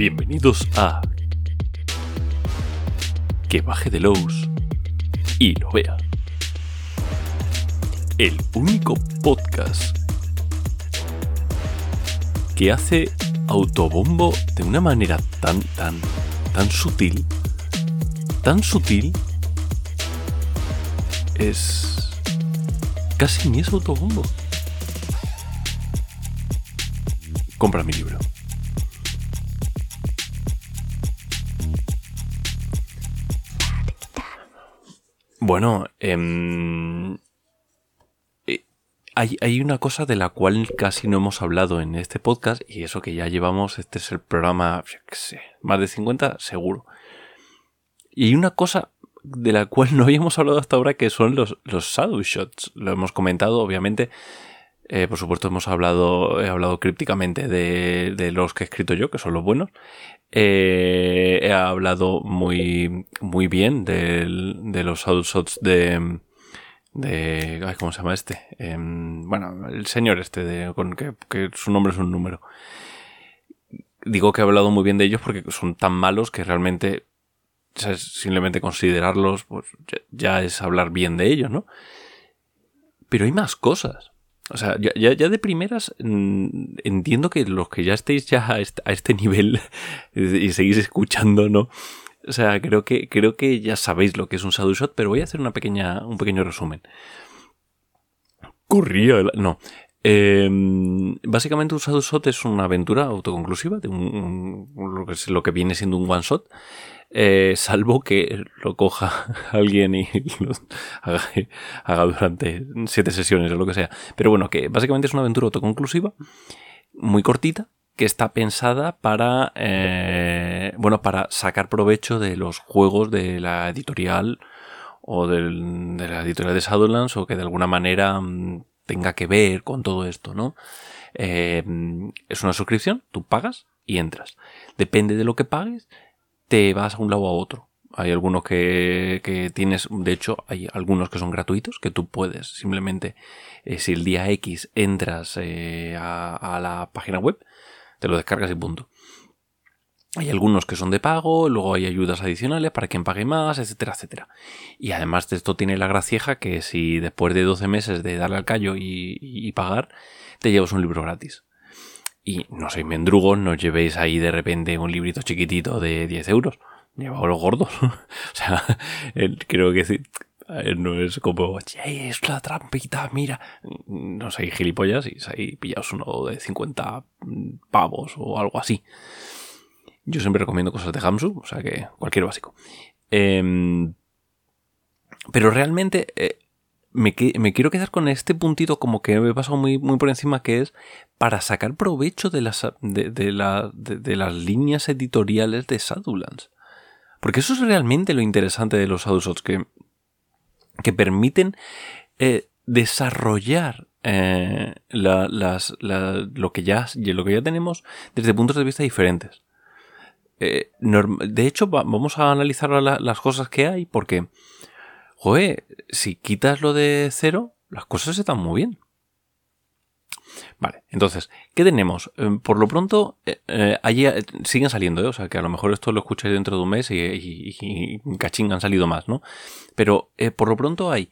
Bienvenidos a Que baje de Lowe's y lo vea. El único podcast que hace autobombo de una manera tan, tan, tan sutil, tan sutil, es casi ni es autobombo. Compra mi libro. Bueno, em, eh, hay, hay, una cosa de la cual casi no hemos hablado en este podcast y eso que ya llevamos, este es el programa, qué sé, más de 50 seguro. Y hay una cosa de la cual no habíamos hablado hasta ahora que son los, los shadow shots. Lo hemos comentado, obviamente. Eh, por supuesto, hemos hablado, he hablado crípticamente de, los que he escrito yo, que son los buenos. Eh, he hablado muy, muy bien de, los shots de, de, ¿cómo se llama este? Eh, bueno, el señor este, con que, su nombre es un número. Digo que he hablado muy bien de ellos porque son tan malos que realmente simplemente considerarlos pues, ya, es hablar bien de ellos, ¿no? Pero hay más cosas. O sea, ya, ya, de primeras mm, entiendo que los que ya estéis ya a este, nivel y seguís escuchando, ¿no? O sea, creo que, creo que ya sabéis lo que es un Shadow Shot, pero voy a hacer una pequeña, un pequeño resumen. Corría. No. Eh, básicamente un Shadow Shot es una aventura autoconclusiva de un, un, lo, que es, lo que viene siendo un one shot eh, salvo que lo coja alguien y lo haga, durante siete sesiones o lo que sea. Pero bueno, que básicamente es una aventura autoconclusiva, muy cortita, que está pensada para, eh, bueno, para sacar provecho de los juegos de la editorial o de la editorial de Shadowlands o que de alguna manera mmm, tenga que ver con todo esto, ¿no? Eh, es una suscripción, tú pagas y entras. Depende de lo que pagues, te vas a un lado a otro. Hay algunos que, tienes, de hecho, hay algunos que son gratuitos, que tú puedes simplemente, eh, si el día X entras eh, a, a, la página web, te lo descargas y punto. Hay algunos que son de pago, luego hay ayudas adicionales para quien pague más, etcétera, etcétera. Y además de esto tiene la gracieja que si después de 12 meses de darle al callo y, y pagar, te llevas un libro gratis. Y no sois mendrugos, no llevéis ahí de repente un librito chiquitito de 10 euros. Llevaos los gordos. o sea, creo que no es como, es la trampita, mira. No sé, gilipollas y ahí pillaos uno de 50 pavos o algo así. Yo siempre recomiendo cosas de Hamsu, o sea que cualquier básico. Eh, pero realmente eh, me, quiero quedar con este puntito como que me he pasado muy, muy por encima, que es para sacar provecho de las, de, de, de, las líneas editoriales de Shadowlands. Porque eso es realmente lo interesante de los Shadowshots, que, que permiten eh, desarrollar eh, la, las, la, lo, que ya, lo que ya tenemos desde puntos de vista diferentes. Eh, de hecho, vamos a analizar la, las cosas que hay porque joder, si quitas lo de cero, las cosas están muy bien. Vale, entonces, ¿qué tenemos? Eh, por lo pronto, eh, eh, allí siguen saliendo, ¿eh? o sea, que a lo mejor esto lo escucháis dentro de un mes y, y, cachín han salido más, ¿no? Pero por lo pronto hay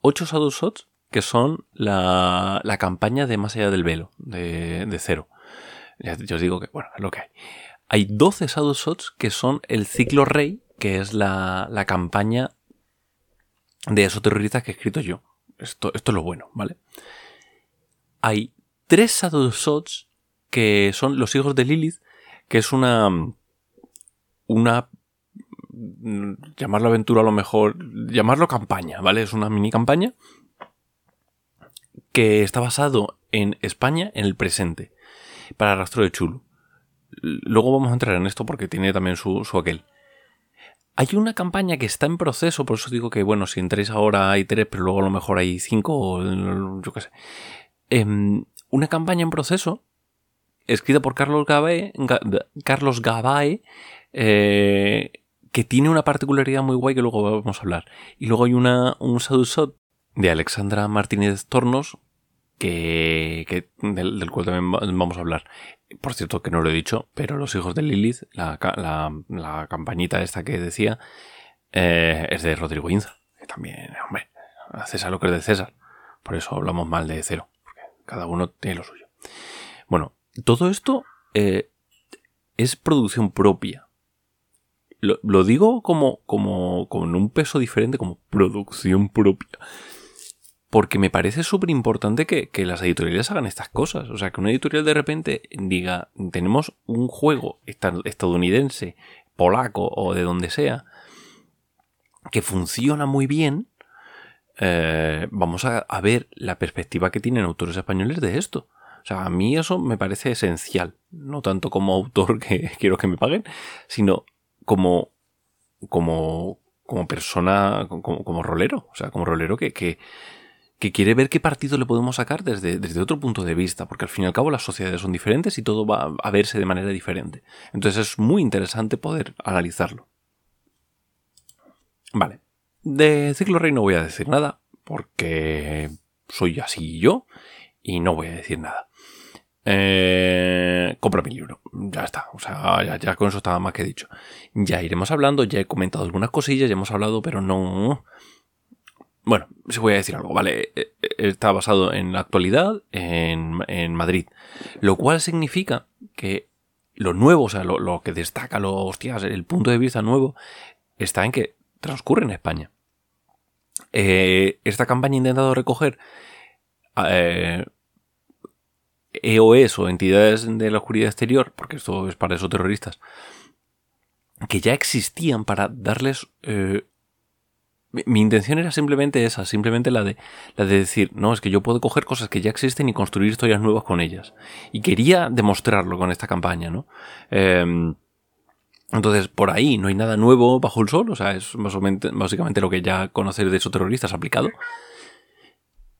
8 Shadow Shots que son la, la, campaña de Más allá del velo, de, de cero. Ya, ya, os digo que, bueno, es lo que hay. Hay 12 Shadow Shots que son el ciclo rey, que es la, la campaña de esos terroristas que he escrito yo. Esto, esto es lo bueno, ¿vale? Hay tres Shadow Shots que son los hijos de Lilith, que es una. Una. Llamarlo aventura a lo mejor. Llamarlo campaña, ¿vale? Es una mini campaña que está basado en España en el presente, para Rastro de Chulo. Luego vamos a entrar en esto porque tiene también su, su aquel. Hay una campaña que está en proceso, por eso digo que, bueno, si entréis ahora hay tres, pero luego a lo mejor hay cinco, o yo qué sé. Eh, una campaña en proceso, escrita por Carlos Gabae, eh, que tiene una particularidad muy guay que luego vamos a hablar. Y luego hay una, un Shot de Alexandra Martínez Tornos, que, del, cual también vamos a hablar. Por cierto, que no lo he dicho, pero Los hijos de Lilith, la, la, campañita esta que decía, eh, es de Rodrigo Inza, también, hombre, a César lo que es de César. Por eso hablamos mal de cero, porque cada uno tiene lo suyo. Bueno, todo esto eh, es producción propia. Lo, digo como, como con un peso diferente, como producción propia. Porque me parece súper importante que, las editoriales hagan estas cosas. O sea, que una editorial de repente diga, tenemos un juego estadounidense, polaco o de donde sea, que funciona muy bien. Eh, vamos a, ver la perspectiva que tienen autores españoles de esto. O sea, a mí eso me parece esencial. No tanto como autor que quiero que me paguen, sino como, como, como persona, como, como rolero. O sea, como rolero que, que que quiere ver qué partido le podemos sacar desde, desde, otro punto de vista, porque al fin y al cabo las sociedades son diferentes y todo va a verse de manera diferente. Entonces es muy interesante poder analizarlo. Vale, de Ciclo Rey no voy a decir nada, porque soy así yo y no voy a decir nada. Eh, compra mi libro, ya está, o sea, ya, ya con eso estaba más que dicho. Ya iremos hablando, ya he comentado algunas cosillas, ya hemos hablado, pero no bueno, si voy a decir algo, ¿vale? Eh, eh, está basado en la actualidad, en, Madrid. Lo cual significa que lo nuevo, o sea, lo, que destaca, lo, hostias, el punto de vista nuevo, está en que transcurre en España. Eh, esta campaña ha intentado recoger EOS o entidades de la oscuridad exterior, porque esto es para esos terroristas, que ya existían para darles mi, intención era simplemente esa, simplemente la de, la de decir, no, es que yo puedo coger cosas que ya existen y construir historias nuevas con ellas. Y quería demostrarlo con esta campaña, ¿no? Em, entonces, por ahí no hay nada nuevo bajo el sol, o sea, es básicamente, lo que ya conocer de esos terroristas aplicado.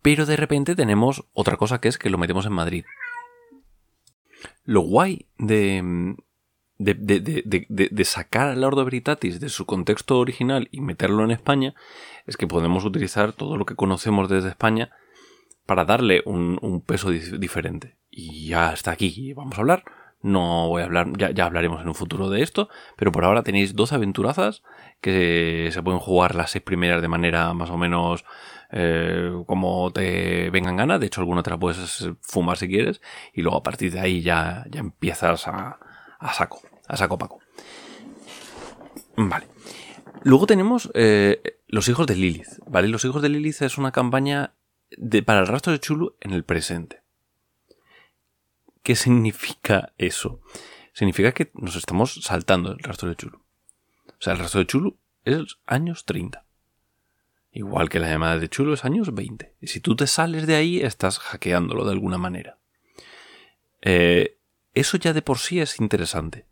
Pero de repente tenemos otra cosa que es que lo metemos en Madrid. Lo guay de, de, sacar al Ordo Veritatis de su contexto original y meterlo en España, es que podemos utilizar todo lo que conocemos desde España para darle un, peso diferente. Y ya está aquí, vamos a hablar. No voy a hablar, ya, hablaremos en un futuro de esto, pero por ahora tenéis dos aventurazas que se pueden jugar las seis primeras de manera más o menos eh, como te vengan ganas. De hecho, alguna te la puedes fumar si quieres, y luego a partir de ahí ya, ya empiezas a, a saco, a saco Paco. Vale. Luego tenemos eh, Los hijos de Lilith, ¿vale? Los hijos de Lilith es una campaña de, para el rastro de Chulu en el presente. ¿Qué significa eso? Significa que nos estamos saltando el rastro de Chulu. O sea, el rastro de Chulu es años 30. Igual que la llamada de Chulu es años 20. Y si tú te sales de ahí, estás hackeándolo de alguna manera. Eh, eso ya de por sí es interesante.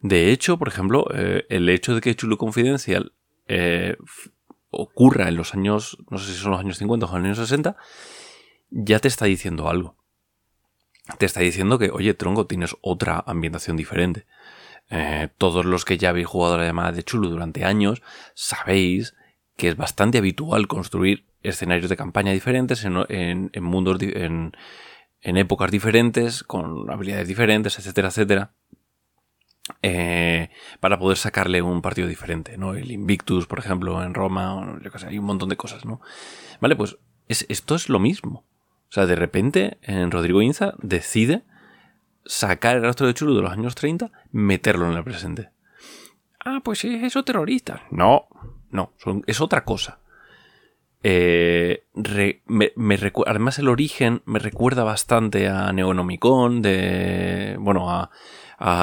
De hecho, por ejemplo, eh, el hecho de que Chulo Confidencial eh, ocurra en los años, no sé si son los años 50 o los años 60, ya te está diciendo algo. Te está diciendo que, oye, tronco, tienes otra ambientación diferente. Eh, todos los que ya habéis jugado la llamada de Chulo durante años sabéis que es bastante habitual construir escenarios de campaña diferentes en, en mundos, en, en épocas diferentes, con habilidades diferentes, etcétera, etcétera. Eh, para poder sacarle un partido diferente, ¿no? El Invictus, por ejemplo, en Roma, yo qué sé, hay un montón de cosas, ¿no? Vale, pues esto es lo mismo. O sea, de repente, en Rodrigo Inza decide sacar el rastro de Chulu de los años 30, meterlo en el presente. Ah, pues es eso terrorista. No, no, es otra cosa. Eh, me, además el origen me recuerda bastante a Neonomicon, de, bueno, a,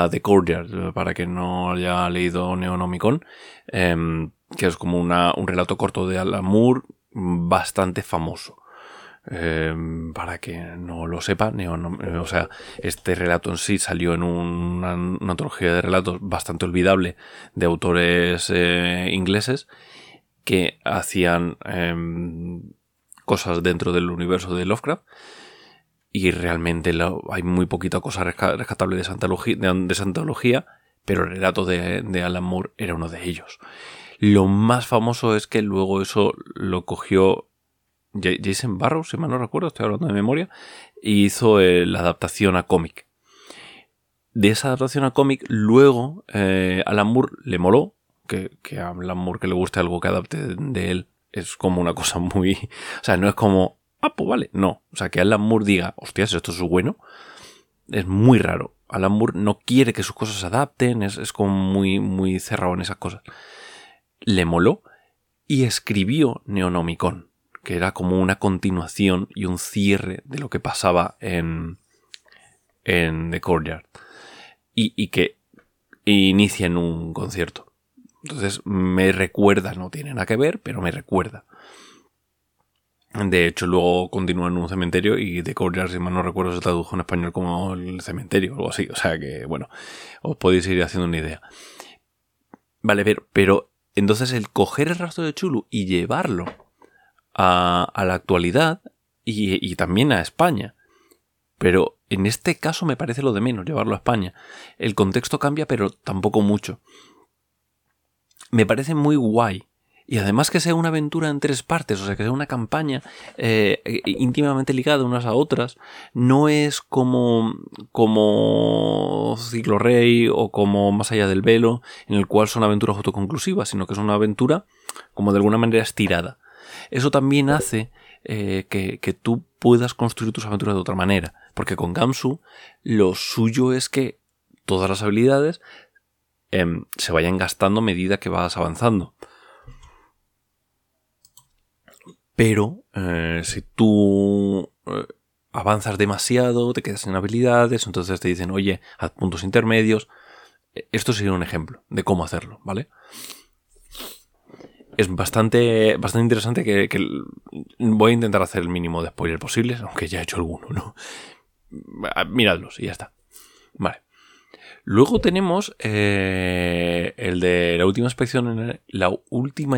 The Courtyard, para que no haya leído Neonomicon, em, que es como una, un relato corto de Alan Moore bastante famoso. Em, para que no lo sepa, o sea, este relato en sí salió en una, antología de relatos bastante olvidable de autores eh, ingleses que hacían em, cosas dentro del universo de Lovecraft. Y realmente hay muy poquita cosa rescatable de Santología, de, pero el relato de, Alan Moore era uno de ellos. Lo más famoso es que luego eso lo cogió Jason Barrow, si mal no recuerdo, estoy hablando de memoria, hizo eh, la adaptación a cómic. De esa adaptación a cómic, luego eh, Alan Moore le moló, que, que, a Alan Moore que le guste algo que adapte de él es como una cosa muy... O sea, no es como, ah, pues vale, no. O sea, que Alan Moore diga, hostias, esto es bueno, es muy raro. Alan Moore no quiere que sus cosas se adapten, es, es como muy, muy cerrado en esas cosas. Le moló y escribió Neonomicon que era como una continuación y un cierre de lo que pasaba en, en The Courtyard. Y, y que inicia en un concierto. Entonces me recuerda, no tiene nada que ver, pero me recuerda. De hecho, luego continúa en un cementerio y The Courtyard, si mal no recuerdo, se tradujo en español como el cementerio o algo así. O sea que, bueno, os podéis ir haciendo una idea. Vale, pero, pero entonces el coger el rastro de Chulu y llevarlo a, la actualidad y, también a España. Pero en este caso me parece lo de menos llevarlo a España. El contexto cambia, pero tampoco mucho. Me parece muy guay. Y además que sea una aventura en tres partes, o sea, que sea una campaña eh, íntimamente ligada unas a otras, no es como, como Ciclo Rey o como Más allá del velo, en el cual son aventuras autoconclusivas, sino que es una aventura como de alguna manera estirada. Eso también hace eh, que, tú puedas construir tus aventuras de otra manera. Porque con Gamsu lo suyo es que todas las habilidades em, se vayan gastando a medida que vas avanzando. Pero eh, si tú eh, avanzas demasiado, te quedas sin habilidades, entonces te dicen, oye, haz puntos intermedios. Esto sería un ejemplo de cómo hacerlo, ¿vale? es bastante, bastante interesante que, voy a intentar hacer el mínimo de spoiler posible, aunque ya he hecho alguno, ¿no? Miradlos y ya está. Vale. Luego tenemos eh, el de la última inspección en el, la última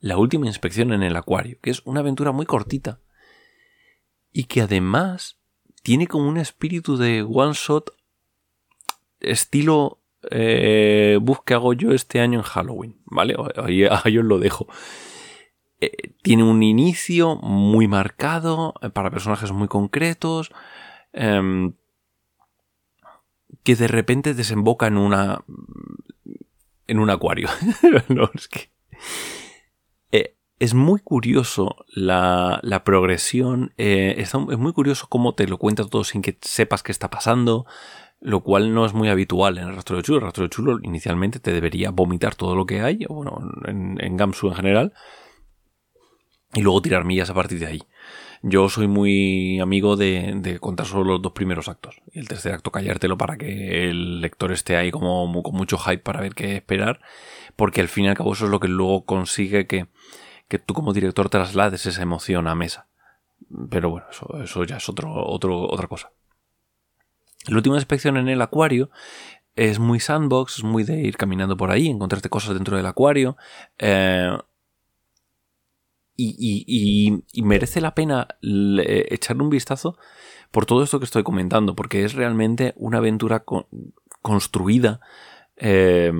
la última inspección en el acuario, que es una aventura muy cortita y que además tiene como un espíritu de one shot estilo eh, bus que hago yo este año en Halloween, ¿vale? Ahí, os lo dejo. Eh, tiene un inicio muy marcado para personajes muy concretos em, que de repente desemboca en una en un acuario. eh, es muy curioso la, la progresión. es muy curioso cómo te lo cuenta todo sin que sepas qué está pasando lo cual no es muy habitual en el rastro de chulo. El rastro de chulo inicialmente te debería vomitar todo lo que hay, bueno, en, Gamsu en general, y luego tirar millas a partir de ahí. Yo soy muy amigo de, contar solo los dos primeros actos. Y el tercer acto callártelo para que el lector esté ahí como con mucho hype para ver qué esperar. Porque al fin y al cabo eso es lo que luego consigue que, que tú como director traslades esa emoción a mesa. Pero bueno, eso, eso ya es otro, otro, otra cosa. La última inspección en el acuario es muy sandbox, es muy de ir caminando por ahí, encontrarte cosas dentro del acuario. Eh, y, merece la pena echarle un vistazo por todo esto que estoy comentando, porque es realmente una aventura construida eh,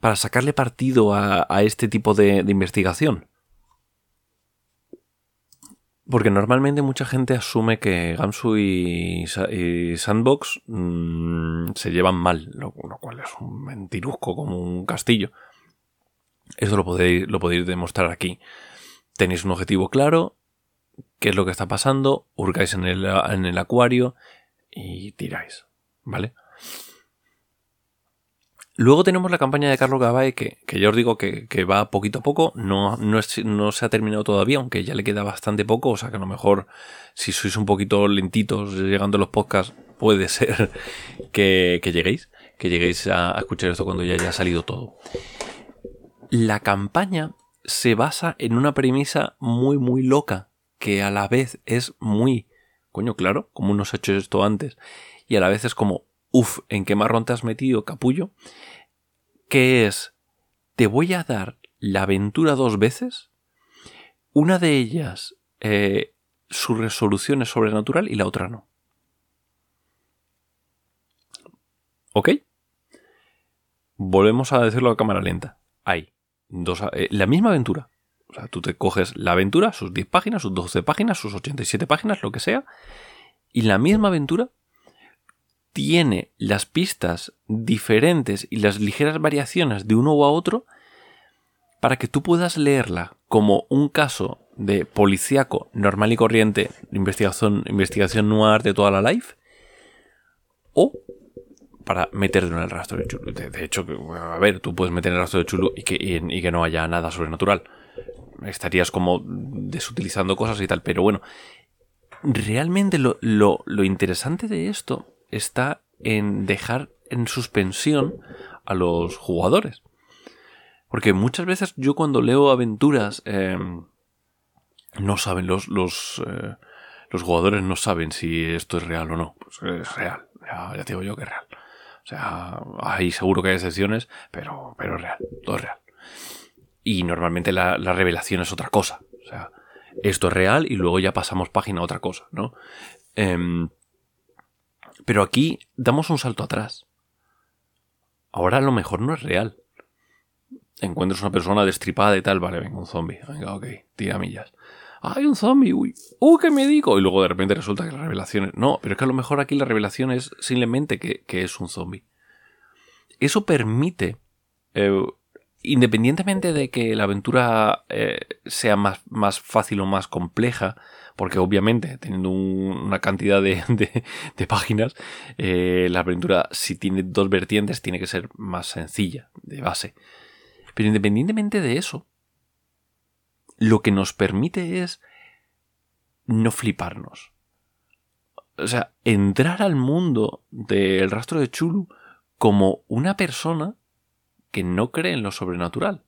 para sacarle partido a, este tipo de investigación. Porque normalmente mucha gente asume que Gamsu y, Sandbox mm, se llevan mal, lo, cual es un mentirusco como un castillo. Eso lo podéis, lo podéis demostrar aquí. Tenéis un objetivo claro, qué es lo que está pasando, hurgáis en el, en el acuario y tiráis, ¿vale? Luego tenemos la campaña de Carlos Gabay, que, que ya os digo que, va poquito a poco, no, no, no, se ha terminado todavía, aunque ya le queda bastante poco, o sea que a lo mejor si sois un poquito lentitos llegando a los podcasts, puede ser que, lleguéis, que lleguéis a, escuchar esto cuando ya haya salido todo. La campaña se basa en una premisa muy, muy loca, que a la vez es muy, coño, claro, como uno se ha hecho esto antes, y a la vez es como, Uf, ¿en qué marrón te has metido, capullo? Que es, te voy a dar la aventura dos veces. Una de ellas, eh, su resolución es sobrenatural y la otra no. ¿Ok? Volvemos a decirlo a cámara lenta. Hay eh, la misma aventura, O sea, tú te coges la aventura, sus 10 páginas, sus 12 páginas, sus 87 páginas, lo que sea, y la misma aventura tiene las pistas diferentes y las ligeras variaciones de uno u otro para que tú puedas leerla como un caso de policíaco normal y corriente, investigación, investigación noir de toda la life, o para meterte en el rastro de Chulu. De, hecho, a ver, tú puedes meter el rastro de Chulu y que, y que no haya nada sobrenatural. Estarías como desutilizando cosas y tal, pero bueno, realmente lo, lo interesante de esto está en dejar en suspensión a los jugadores. Porque muchas veces yo cuando leo aventuras em, no saben los, los, eh, los, jugadores no saben si esto es real o no. Pues es real, ya, te digo yo que es real. O sea, hay seguro que hay excepciones, pero, pero es real, todo es real. Y normalmente la, la revelación es otra cosa. O sea, esto es real y luego ya pasamos página a otra cosa, ¿no? Em, pero aquí damos un salto atrás. Ahora a lo mejor no es real encuentras una persona destripada y tal, vale, venga, un zombie. Venga, ok, tira millas. ¡Ay, un zombie! ¡Uy! ¡Uh, qué me digo! Y luego de repente resulta que la revelación es... No, pero es que a lo mejor aquí la revelación es simplemente que, es un zombie. Eso permite, eh, independientemente de que la aventura eh, sea más, más, fácil o más compleja, porque obviamente teniendo una cantidad de, de, páginas, eh, la aventura si tiene dos vertientes tiene que ser más sencilla de base. Pero independientemente de eso, lo que nos permite es no fliparnos. O sea, entrar al mundo del rastro de Chulu como una persona que no cree en lo sobrenatural.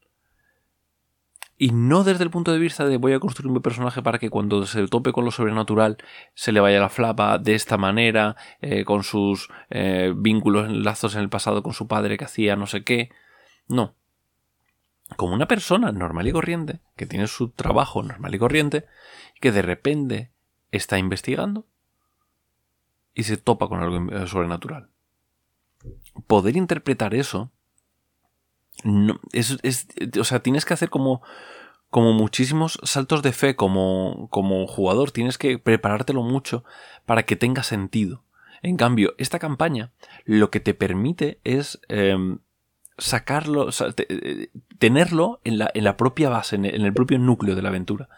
Y no desde el punto de vista de voy a construir un personaje para que cuando se tope con lo sobrenatural se le vaya la flapa de esta manera, eh, con sus eh, vínculos, lazos en el pasado con su padre que hacía no sé qué. No como una persona normal y corriente, que tiene su trabajo normal y corriente, que de repente está investigando y se topa con algo sobrenatural. Poder interpretar eso, no, es, o sea, tienes que hacer como, como muchísimos saltos de fe como, como jugador, tienes que preparártelo mucho para que tenga sentido. En cambio, esta campaña lo que te permite es em, sacarlo, eh, tenerlo en la, en la, propia base, en el, propio núcleo de la aventura.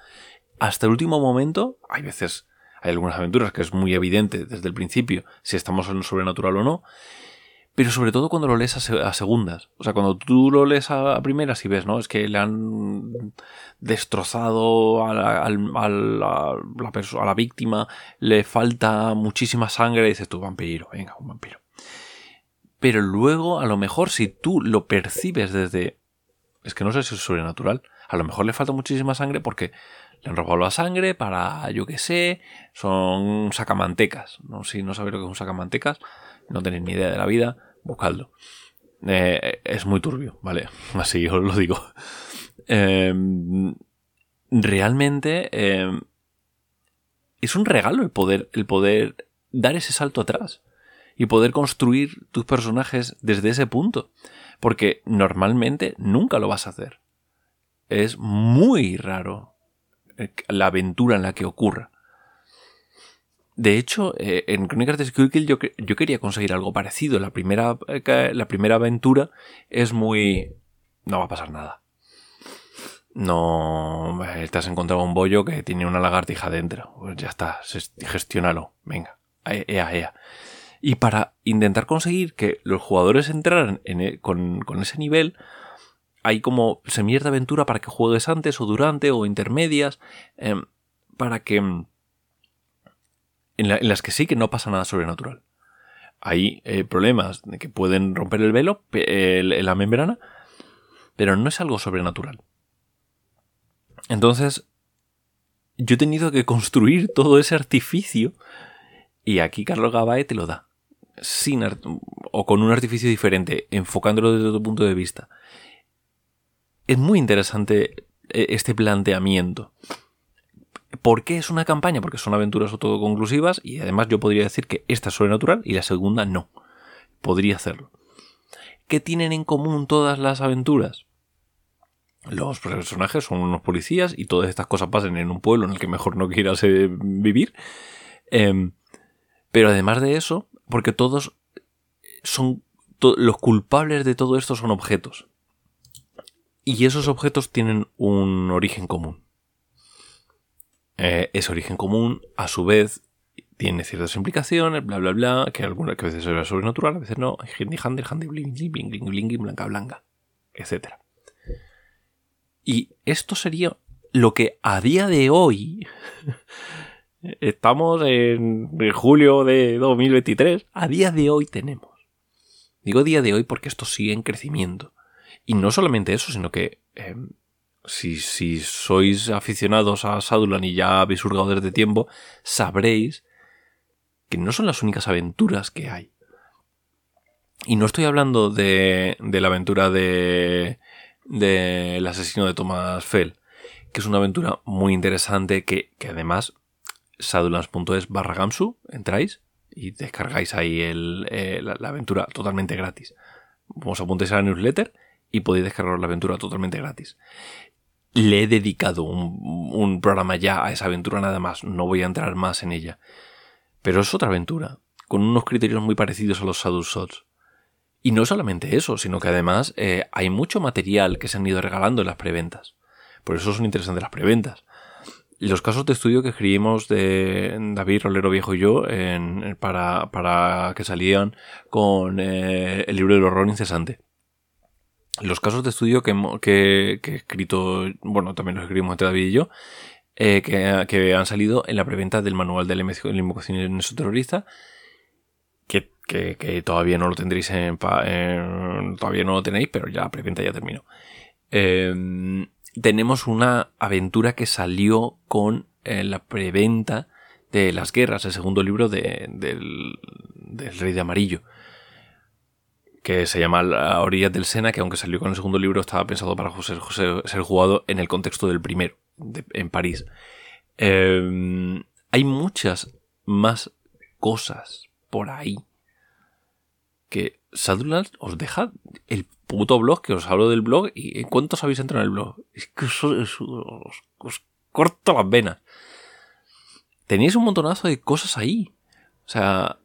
Hasta el último momento, hay veces, hay algunas aventuras que es muy evidente desde el principio si estamos en lo sobrenatural o no, pero sobre todo cuando lo lees a, segundas. O sea, cuando tú lo lees a, primeras y ves, ¿no? Es que le han destrozado a la, a la, víctima, le falta muchísima sangre y dices tú, vampiro, venga, un vampiro pero luego a lo mejor si tú lo percibes desde... Es que no sé si es sobrenatural. A lo mejor le falta muchísima sangre porque le han robado la sangre para, yo qué sé, son sacamantecas. ¿no? Si no sabéis lo que es un sacamantecas, no tenéis ni idea de la vida, buscadlo. Eh, es muy turbio, ¿vale? Así os lo digo. Em, realmente em, es un regalo el poder, el poder dar ese salto atrás y poder construir tus personajes desde ese punto. Porque normalmente nunca lo vas a hacer. Es muy raro eh, la aventura en la que ocurra. De hecho, eh, en Crónicas de Skullkill yo, yo quería conseguir algo parecido. La primera, eh, la primera aventura es muy... No va a pasar nada. No... Te has encontrado un bollo que tiene una lagartija dentro. Pues ya está, gestiónalo. Venga. Ea, ea. Y para intentar conseguir que los jugadores entraran e, con, ese nivel, hay como semillas de aventura para que juegues antes o durante o intermedias, em, para que... Em, en, las que sí que no pasa nada sobrenatural. Hay eh, problemas que pueden romper el velo, la membrana, pero no es algo sobrenatural. Entonces, yo he tenido que construir todo ese artificio y aquí Carlos Gabae te lo da sin o con un artificio diferente, enfocándolo desde otro punto de vista. Es muy interesante eh, este planteamiento. ¿Por qué es una campaña? Porque son aventuras autoconclusivas y además yo podría decir que esta es sobrenatural y la segunda no. Podría hacerlo. ¿Qué tienen en común todas las aventuras? Los personajes son unos policías y todas estas cosas pasan en un pueblo en el que mejor no quieras eh, vivir. Em, pero además de eso, porque todos son los culpables de todo esto son objetos. Y esos objetos tienen un origen común. Eh, ese origen común, a su vez, tiene ciertas implicaciones, bla, bla, bla, que algunas que a veces es sobrenatural, a veces no, handy, handy, handy, bling, bling, bling, bling, blanca, blanca, etc. Y esto sería lo que a día de hoy, estamos en, julio de 2023, a día de hoy tenemos. Digo día de hoy porque esto sigue en crecimiento. Y no solamente eso, sino que em, si, si, sois aficionados a Sadulan y ya habéis hurgado desde tiempo, sabréis que no son las únicas aventuras que hay. Y no estoy hablando de, de la aventura de del asesino de Thomas Fell, que es una aventura muy interesante que, que además sadulans.es barra gamsu, entráis y descargáis ahí el, eh, la, aventura totalmente gratis. Os apuntéis a la newsletter y podéis descargar la aventura totalmente gratis. Le he dedicado un, programa ya a esa aventura nada más, no voy a entrar más en ella. Pero es otra aventura, con unos criterios muy parecidos a los Saddle Shots. Y no solamente eso, sino que además eh, hay mucho material que se han ido regalando en las preventas. Por eso son interesantes las preventas los casos de estudio que escribimos de David Rolero Viejo y yo para, para, que salían con eh, el libro del horror incesante. Los casos de estudio que, que, he escrito, bueno, también los escribimos entre David y yo, eh, que, han salido en la preventa del manual de la invocación terrorista, que, que, todavía no lo tendréis en, todavía no lo tenéis, pero ya la preventa ya terminó. Eh, tenemos una aventura que salió con eh, la preventa de las guerras, el segundo libro de, del, Rey de Amarillo, que se llama La orilla del Sena, que aunque salió con el segundo libro estaba pensado para ser, ser jugado en el contexto del primero, en París. Em, hay muchas más cosas por ahí que Shadowlands os deja el puto blog que os hablo del blog y ¿cuántos habéis entrado en el blog? Es que os, corto las venas. Tenéis un montonazo de cosas ahí. O sea,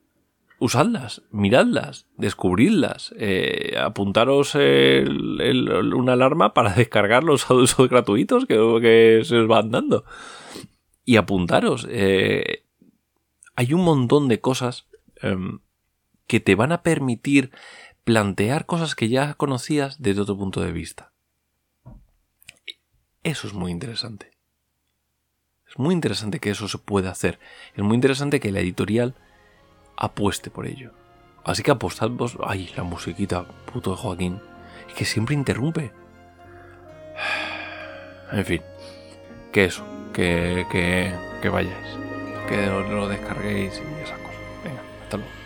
usadlas, miradlas, descubridlas, eh, apuntaros una alarma para descargar los audios gratuitos que, que, se os van dando. Y apuntaros. Eh, hay un montón de cosas em, que te van a permitir plantear cosas que ya conocías desde otro punto de vista. Eso es muy interesante. Es muy interesante que eso se pueda hacer. Es muy interesante que la editorial apueste por ello. Así que apostad vos. Ay, la musiquita, puto de Joaquín. Es que siempre interrumpe. En fin. Que eso. Que, que, que vayáis. Que lo descarguéis y esas cosas. Venga, hasta luego.